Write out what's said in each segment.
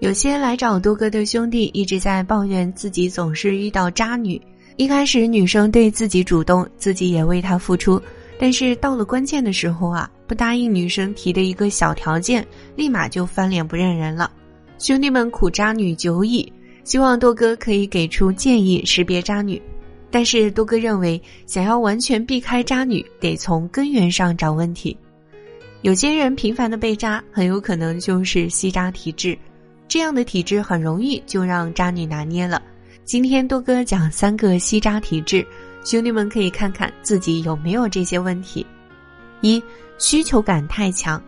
有些来找多哥的兄弟一直在抱怨自己总是遇到渣女。一开始女生对自己主动，自己也为她付出，但是到了关键的时候啊，不答应女生提的一个小条件，立马就翻脸不认人了。兄弟们苦渣女久矣，希望多哥可以给出建议识别渣女。但是多哥认为，想要完全避开渣女，得从根源上找问题。有些人频繁的被渣，很有可能就是吸渣体质。这样的体质很容易就让渣女拿捏了。今天多哥讲三个吸渣体质，兄弟们可以看看自己有没有这些问题。一、需求感太强，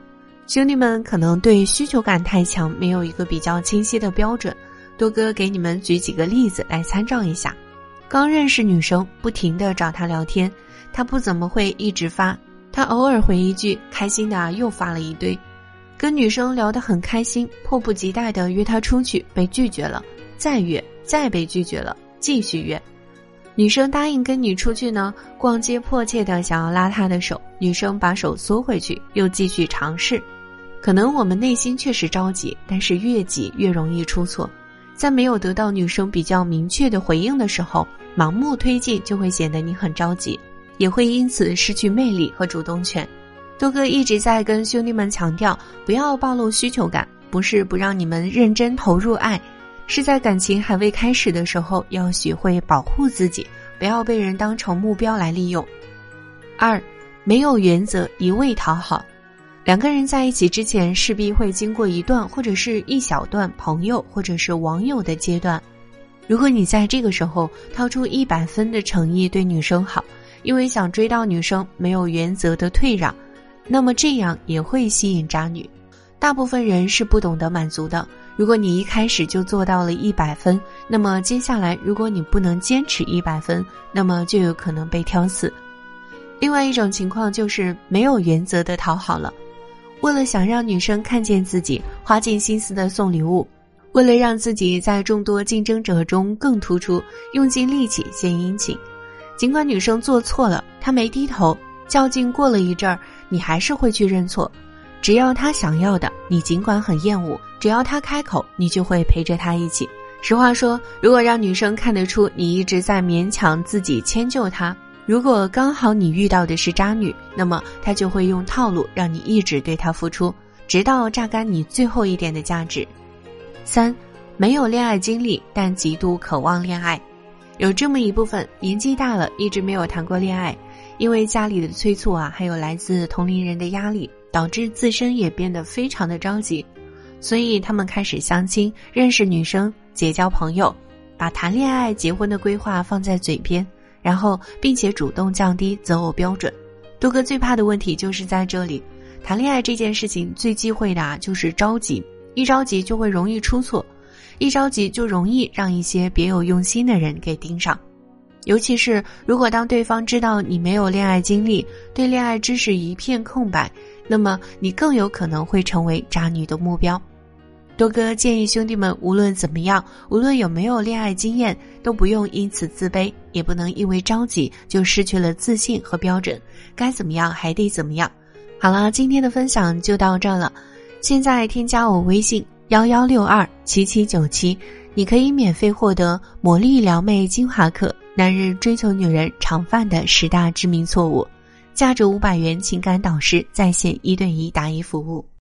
兄弟们可能对需求感太强没有一个比较清晰的标准。多哥给你们举几个例子来参照一下。刚认识女生，不停的找她聊天，她不怎么会一直发，她偶尔回一句开心的又发了一堆。跟女生聊得很开心，迫不及待的约她出去，被拒绝了，再约，再被拒绝了，继续约。女生答应跟你出去呢，逛街迫切的想要拉她的手，女生把手缩回去，又继续尝试。可能我们内心确实着急，但是越急越容易出错。在没有得到女生比较明确的回应的时候，盲目推进就会显得你很着急，也会因此失去魅力和主动权。多哥一直在跟兄弟们强调，不要暴露需求感，不是不让你们认真投入爱，是在感情还未开始的时候，要学会保护自己，不要被人当成目标来利用。二，没有原则，一味讨好。两个人在一起之前，势必会经过一段或者是一小段朋友或者是网友的阶段。如果你在这个时候掏出一百分的诚意对女生好，因为想追到女生，没有原则的退让。那么这样也会吸引渣女。大部分人是不懂得满足的。如果你一开始就做到了一百分，那么接下来如果你不能坚持一百分，那么就有可能被挑死。另外一种情况就是没有原则的讨好了，为了想让女生看见自己，花尽心思的送礼物；为了让自己在众多竞争者中更突出，用尽力气献殷勤。尽管女生做错了，她没低头。较劲过了一阵儿，你还是会去认错。只要他想要的，你尽管很厌恶；只要他开口，你就会陪着他一起。实话说，如果让女生看得出你一直在勉强自己迁就她，如果刚好你遇到的是渣女，那么她就会用套路让你一直对她付出，直到榨干你最后一点的价值。三，没有恋爱经历，但极度渴望恋爱。有这么一部分年纪大了，一直没有谈过恋爱。因为家里的催促啊，还有来自同龄人的压力，导致自身也变得非常的着急，所以他们开始相亲、认识女生、结交朋友，把谈恋爱、结婚的规划放在嘴边，然后并且主动降低择偶标准。多哥最怕的问题就是在这里，谈恋爱这件事情最忌讳的啊就是着急，一着急就会容易出错，一着急就容易让一些别有用心的人给盯上。尤其是如果当对方知道你没有恋爱经历，对恋爱知识一片空白，那么你更有可能会成为渣女的目标。多哥建议兄弟们，无论怎么样，无论有没有恋爱经验，都不用因此自卑，也不能因为着急就失去了自信和标准。该怎么样还得怎么样。好了，今天的分享就到这了。现在添加我微信幺幺六二七七九七，你可以免费获得魔力撩妹精华课。男人追求女人常犯的十大致命错误，价值五百元情感导师在线一对一答疑服务。